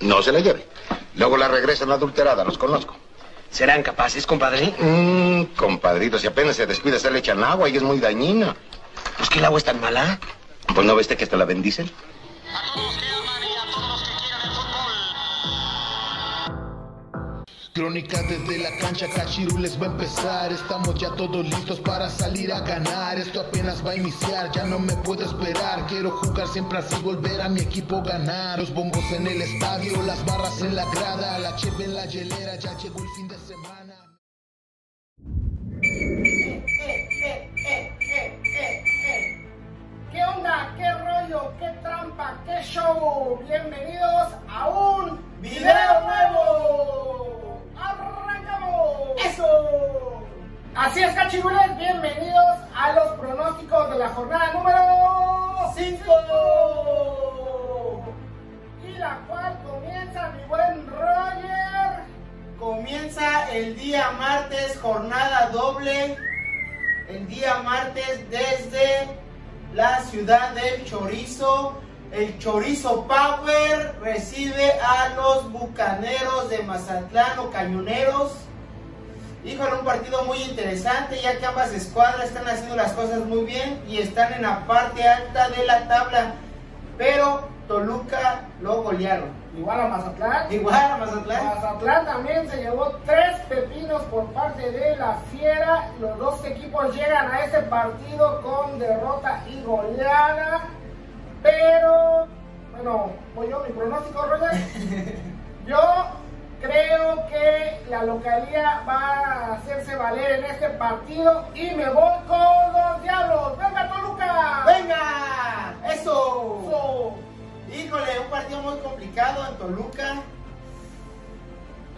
No se la lleve. Luego la regresan adulterada, los conozco. ¿Serán capaces, compadre? Mmm, compadrito, si apenas se descuida se le echan agua y es muy dañina. ¿Pues que el agua es tan mala? Pues no ves que hasta la bendicen. Crónica desde la cancha, Cachirules va a empezar. Estamos ya todos listos para salir a ganar. Esto apenas va a iniciar, ya no me puedo esperar. Quiero jugar siempre así, volver a mi equipo ganar. Los bombos en el estadio, las barras en la grada, la cheve en la hielera, ya llegó el fin de semana. ¿Qué onda? ¿Qué rollo? ¿Qué trampa? ¿Qué show? Bienvenidos a un video nuevo. Así es, cachirules, bienvenidos a los pronósticos de la jornada número 5. Y la cual comienza mi buen Roger. Comienza el día martes, jornada doble. El día martes desde la ciudad del Chorizo. El Chorizo Power recibe a los Bucaneros de Mazatlán o Cañoneros. Híjole, un partido muy interesante ya que ambas escuadras están haciendo las cosas muy bien y están en la parte alta de la tabla. Pero Toluca lo golearon. Igual a Mazatlán. Igual a Mazatlán. Mazatlán también se llevó tres pepinos por parte de la Fiera. Los dos equipos llegan a este partido con derrota y goleada. Pero, bueno, voy yo, mi pronóstico, Roger. Yo localía va a hacerse valer en este partido y me voy con los diablos. ¡Venga, Toluca! ¡Venga! ¡Eso! ¡Eso! Híjole, un partido muy complicado en Toluca.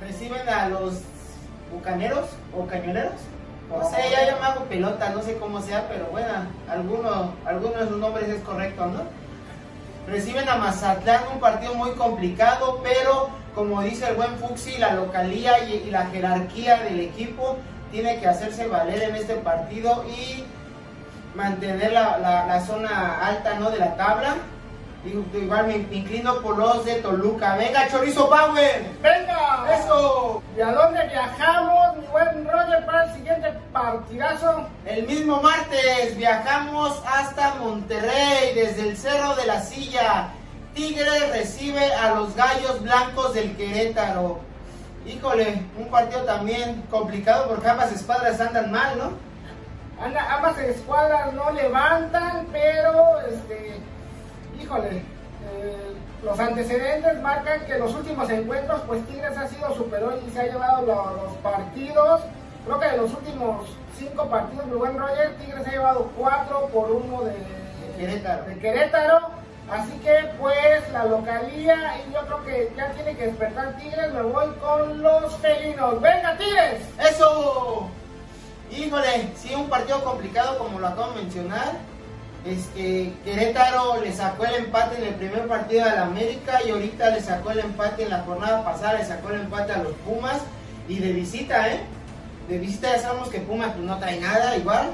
Reciben a los bucaneros o cañoneros. No sé, ya hago pelota, no sé cómo sea, pero bueno, alguno, alguno de sus nombres es correcto, ¿no? Reciben a Mazatlán, un partido muy complicado, pero como dice el buen Fuxi, la localía y, la jerarquía del equipo tiene que hacerse valer en este partido y mantener la- la zona alta ¿no? de la tabla. Igual me inclino por los de Toluca. ¡Venga, Chorizo Power! ¡Venga! ¡Eso! ¿Y a dónde viajamos, mi buen Roger, para el siguiente partidazo? El mismo martes viajamos hasta Monterrey desde el Cerro de la Silla. Tigre recibe a los Gallos Blancos del Querétaro. Híjole, un partido también complicado porque ambas escuadras andan mal, ¿no? Anda- ambas escuadras no levantan, pero, este, híjole, eh, los antecedentes marcan que en los últimos encuentros, pues Tigres ha sido superior y se ha llevado lo- los partidos. Creo que de los últimos cinco partidos, mi buen Roger, Tigres ha llevado cuatro por uno de, Querétaro. de Querétaro. Así que, pues, la localía, y yo creo que ya tiene que despertar Tigres, me voy con los felinos. ¡Venga, Tigres! ¡Eso! Híjole, sí, un partido complicado como lo acabo de mencionar. Este, Querétaro le sacó el empate en el primer partido la América y ahorita le sacó el empate en la jornada pasada, le sacó el empate a los Pumas y de visita, ¿eh? De visita ya sabemos que Pumas pues, no trae nada igual,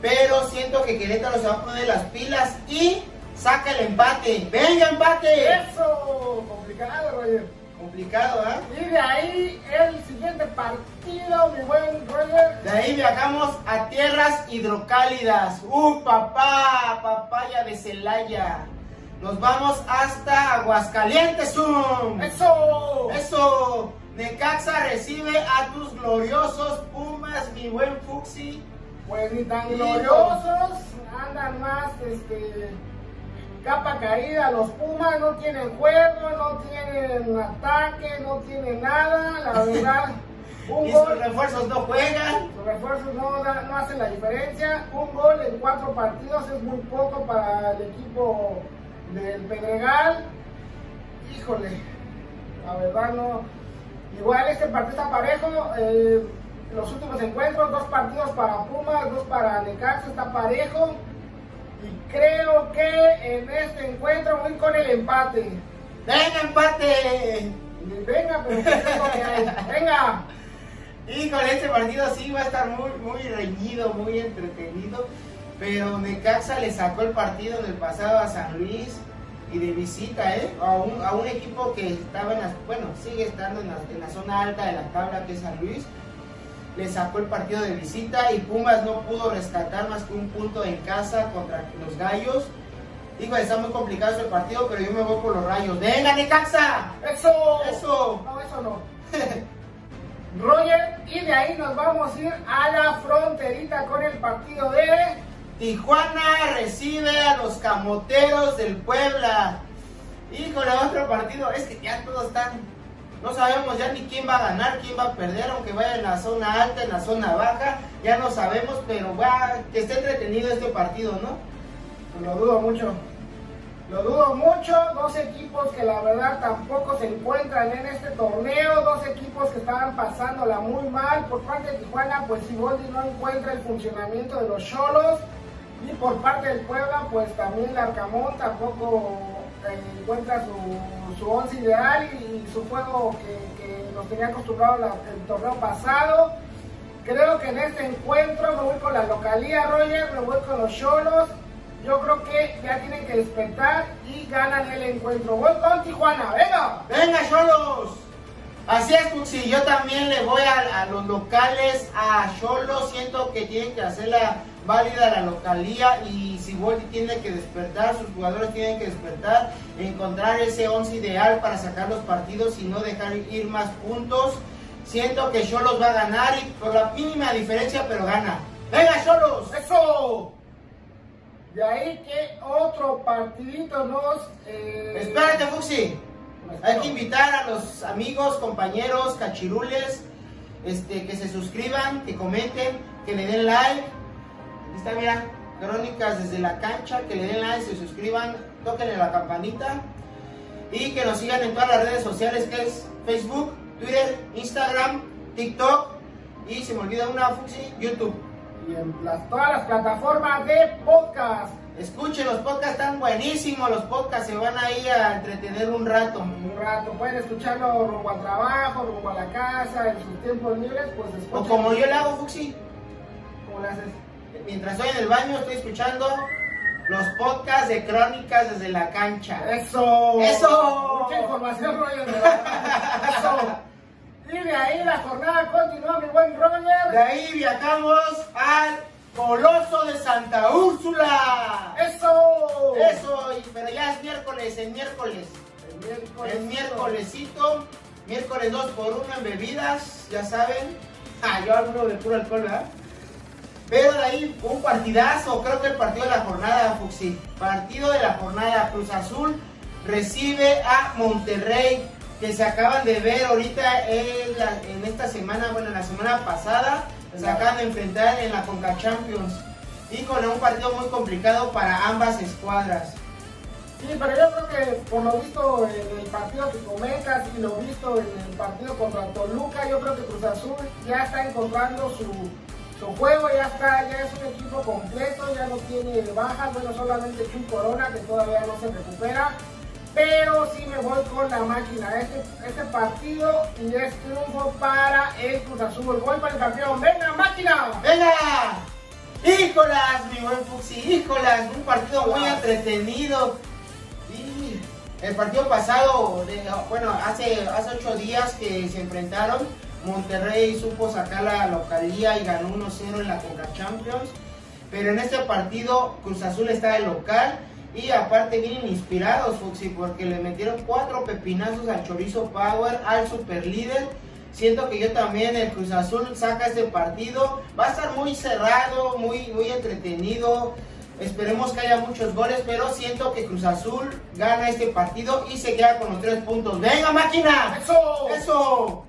pero siento que Querétaro se va a poner las pilas y saca el empate. ¡Venga, empate! ¡Eso! Complicado, Roger. Complicado, ¿ah? Y de ahí el siguiente partido, mi buen Roger. De ahí viajamos a tierras hidrocálidas. ¡Uh, papá! Papaya de Celaya. Nos vamos hasta Aguascalientes, ¡um! ¡Eso! ¡Eso! Necaxa recibe a tus gloriosos Pumas, mi buen Fuxi. Pues ni tan gloriosos, andan más, este, capa caída. Los Pumas no tienen juego, no tienen ataque, no tienen nada. La verdad, un Y sus gol. refuerzos no juegan. Los refuerzos no, da- no hacen la diferencia. Un gol en cuatro partidos es muy poco para el equipo del Pedregal. Híjole, la verdad no. Igual este partido está parejo. eh, los últimos encuentros, dos partidos para Pumas, dos para Necaxa, está parejo. Y creo que en este encuentro voy con el empate. ¡Venga, empate! Venga, pero ¿qué es lo que? Venga. Híjole, este partido sí va a estar muy, muy reñido, muy entretenido. Pero Necaxa le sacó el partido en el pasado a San Luis. y de visita, ¿eh? A un, a un equipo que estaba en la, bueno, sigue estando en la, en la zona alta de la tabla que es San Luis. Le sacó el partido de visita y Pumas no pudo rescatar más que un punto en casa contra los Gallos. Digo, está muy complicado ese partido, pero yo me voy por los rayos. ¡Venga, Necaxa! ¡Eso! ¡Eso! No, eso no. Roger, y de ahí nos vamos a ir a la fronterita con el partido de Tijuana recibe a los camoteros del Puebla. Híjole, otro partido. Es que ya todos están. No sabemos ya ni quién va a ganar, quién va a perder, aunque vaya en la zona alta, en la zona baja. Ya no sabemos, pero va que esté entretenido este partido, ¿no? Lo dudo mucho. Lo dudo mucho. Dos equipos que la verdad tampoco se encuentran en este torneo. Dos equipos que estaban pasándola muy mal. Por parte de Tijuana, pues Siboldi no encuentra el funcionamiento de los Cholos. Y por parte del Puebla, pues también el Arcamón tampoco encuentra su, su once ideal y, su juego que, que, nos tenía acostumbrado el torneo pasado. Creo que en este encuentro me voy con la localía, Roger, me voy con los Cholos. Yo creo que ya tienen que despertar y ganan el encuentro. Voy con Tijuana, venga. Venga, Cholos. Así es, Tuxi. Yo también le voy a, a los locales, a Cholos. Siento que tienen que hacer la válida la localía y Siboldi tiene que despertar, sus jugadores tienen que despertar, encontrar ese 11 ideal para sacar los partidos y no dejar ir más puntos. Siento que Cholos va a ganar y por la mínima diferencia, pero gana. ¡Venga, Cholos! ¡Eso! De ahí que otro partidito nos... Eh... Espérate, Fuxi. Hay que invitar a los amigos, compañeros, cachirules, este, que se suscriban, que comenten, que le den like Aquí está, mira, crónicas desde la cancha, que le den like, se suscriban, toquen la campanita y que nos sigan en todas las redes sociales que es Facebook, Twitter, Instagram, TikTok y se me olvida una, Fuxi, YouTube. Y en las, todas las plataformas de podcast. Escuchen, los podcasts están buenísimos, los podcasts se van ahí a entretener un rato. Un rato, pueden escucharlo rumbo al trabajo, rumbo a la casa, en sus tiempos libres, pues escuchen. O como yo le hago, Fuxi. ¿Cómo le haces? mientras estoy en el baño, estoy escuchando los podcasts de crónicas desde la cancha. ¡Eso! ¡Eso! Mucha información, Roger. ¡Eso! Y de ahí la jornada continúa, mi buen Roger. De ahí viajamos al Coloso de Santa Úrsula. ¡Eso! Eso, pero ya es miércoles, el miércoles. El miércoles. El miércolesito. Miércoles 2 por 1 en bebidas, ya saben. Ah, yo hablo de puro alcohol, ¿verdad? Pero de ahí un partidazo, creo que el partido de la jornada, Fuxi. Partido de la jornada, Cruz Azul recibe a Monterrey, que se acaban de ver ahorita en, la, en esta semana, bueno, en la semana pasada, se acaban de enfrentar en la Conca Champions. Y con un partido muy complicado para ambas escuadras. Sí, pero yo creo que por lo visto en el partido que comentas y lo visto en el partido contra Toluca, yo creo que Cruz Azul ya está encontrando su, su juego ya está, ya es un equipo completo, ya no tiene bajas, bueno, solamente Chuy Corona que todavía no se recupera, pero sí me voy con la máquina. Este, este partido y es triunfo para el Cruz Azul. Voy para el campeón. ¡Venga, máquina! ¡Venga! ¡Híjolas, mi buen Fuxi! ¡Híjolas! Un partido muy entretenido. Y el partido pasado, de, bueno, hace, hace ocho días que se enfrentaron, Monterrey supo sacar la localía y ganó 1-0 en la Conca Champions. Pero en este partido Cruz Azul está de local y aparte vienen inspirados, Fuxi, porque le metieron cuatro pepinazos al Chorizo Power, al super líder. Siento que yo también el Cruz Azul saca este partido. Va a estar muy cerrado, muy, muy entretenido. Esperemos que haya muchos goles, pero siento que Cruz Azul gana este partido y se queda con los tres puntos. ¡Venga, máquina! ¡Eso! ¡Eso!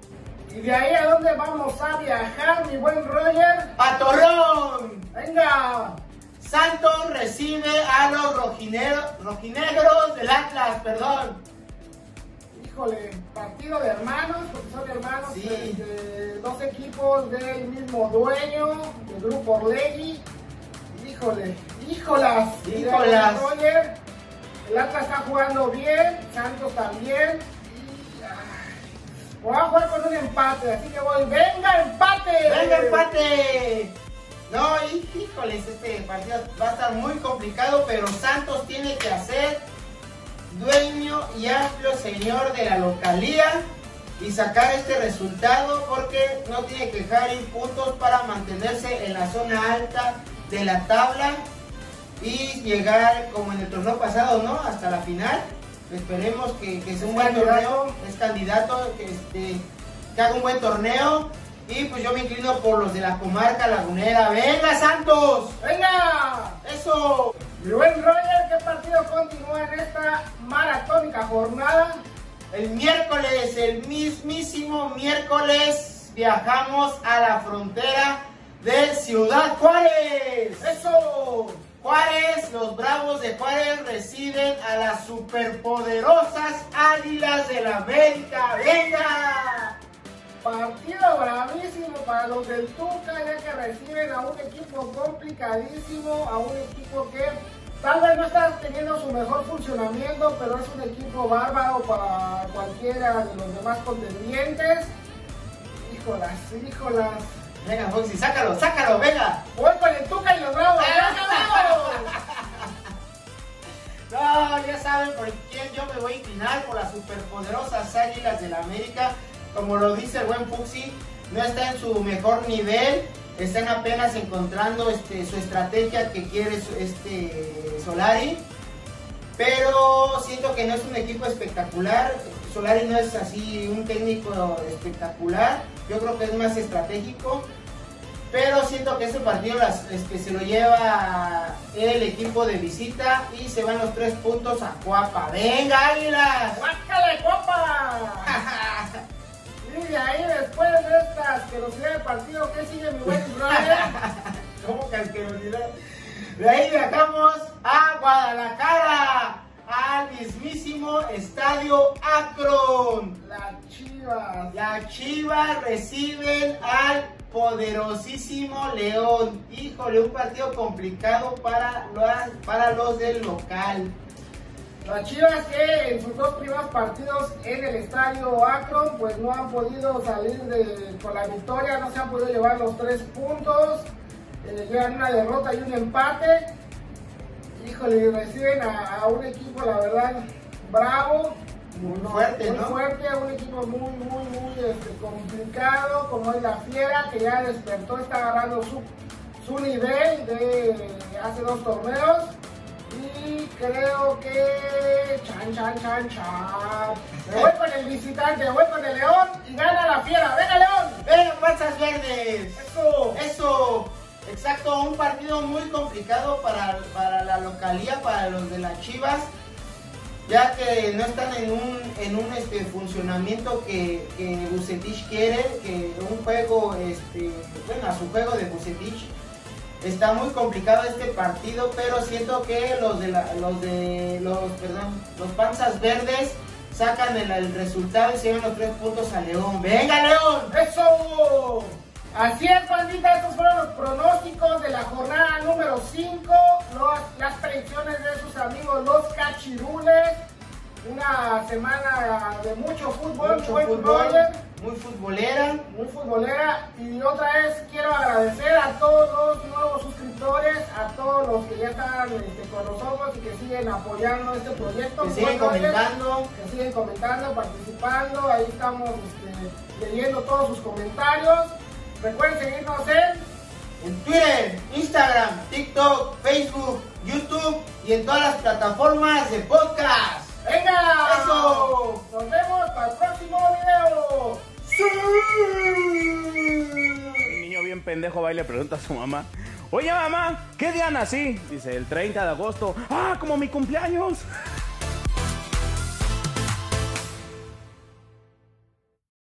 ¿Y de ahí a dónde vamos a viajar, mi buen Roger? ¡A Torreón! Santos recibe a los rojineros, rojinegros del Atlas, perdón. Híjole, partido de hermanos, porque son hermanos, Sí. este, dos equipos del mismo dueño, del grupo Orlegui. Híjole, híjolas, Híjolas. El Atlas está jugando bien, Santos también. Y, ah, voy a jugar con un empate, así que voy. ¡Venga. No, hí- híjoles, este partido va a estar muy complicado, pero Santos tiene que hacer dueño y amplio señor de la localía y sacar este resultado porque no tiene que dejar ir puntos para mantenerse en la zona alta de la tabla y llegar como en el torneo pasado, ¿no? Hasta la final. Esperemos que, que sea un buen torneo, es candidato, que, este, que haga un buen torneo. Y pues yo me inclino por los de la comarca lagunera. ¡Venga, Santos! ¡Venga! ¡Eso! Mi buen Roger, ¿qué partido continúa en esta maratónica jornada? El miércoles, el mismísimo miércoles, viajamos a la frontera de Ciudad Juárez. ¡Eso! Juárez, los Bravos de Juárez reciben a las superpoderosas Águilas del la América. ¡Venga! Partido bravísimo para los del Tuca, ya que reciben a un equipo complicadísimo, a un equipo que tal vez no está teniendo su mejor funcionamiento, pero es un equipo bárbaro para cualquiera de los demás contendientes. Híjolas, híjolas. Venga, Foxy, sácalo, sácalo, venga. Voy con el Tuca y los Bravos. No, ya saben por quién yo me voy a inclinar por las superpoderosas Águilas del la América. Como lo dice el buen Fuxi, no está en su mejor nivel. Están apenas encontrando este, su estrategia que quiere este Solari. Pero siento que no es un equipo espectacular. Solari no es así un técnico espectacular. Yo creo que es más estratégico. Pero siento que ese partido las, este, se lo lleva el equipo de visita y se van los tres puntos a Cuapa. ¡Venga, Águilas! ¡Guácale, Cuapa! y de ahí después de esta asquerosidad de partido, ¿qué sigue mi buen Brian? ¿Cómo que asquerosidad? De ahí viajamos a Guadalajara, al mismísimo Estadio Akron. Las chivas. Las chivas reciben al poderosísimo León. Híjole, un partido complicado para los, para los del local. Las Chivas que en sus dos primeros partidos en el estadio Akron pues no han podido salir de, con la victoria, no se han podido llevar los tres puntos, eh, llevan una derrota y un empate. Híjole, reciben a, a un equipo la verdad bravo, muy fuerte, muy ¿no? fuerte, un equipo muy, muy, muy este, complicado, como es la Fiera, que ya despertó, está agarrando su, su nivel de hace dos torneos. Y creo que. Chan, chan, chan, chan. Me voy con el visitante, me voy con el León y gana la Fiera. ¡Venga, León! ¡Venga, panzas verdes! ¡Eso! Eso, exacto, un partido muy complicado para, para la localía, para los de las Chivas, ya que no están en un, en un este, funcionamiento que, que Bucetich quiere, que un juego, este, bueno, a su juego de Bucetich. Está muy complicado este partido, pero siento que los de la- los de los, perdón, los panzas verdes sacan el, el resultado y se llevan los tres puntos a León. ¡Venga, León! ¡Eso! Así es, bandita, estos fueron los pronósticos de la jornada número 5, las predicciones de sus amigos los cachirules. Una semana de mucho fútbol, mucho buen fútbol, Roger, muy futbolera. muy futbolera. Y otra vez quiero agradecer a todos los nuevos suscriptores, a todos los que ya están este, con nosotros y que siguen apoyando este proyecto. Que siguen comentando. que siguen comentando, participando. Ahí estamos este, leyendo todos sus comentarios. Recuerden seguirnos en En Twitter, Instagram, TikTok, Facebook, YouTube y en todas las plataformas de podcast. ¡Venga! ¡Eso! Nos vemos para el próximo video. Un niño bien pendejo va y le pregunta a su mamá, oye mamá, ¿qué día nací? Dice, el 30 de agosto. Ah, como mi cumpleaños.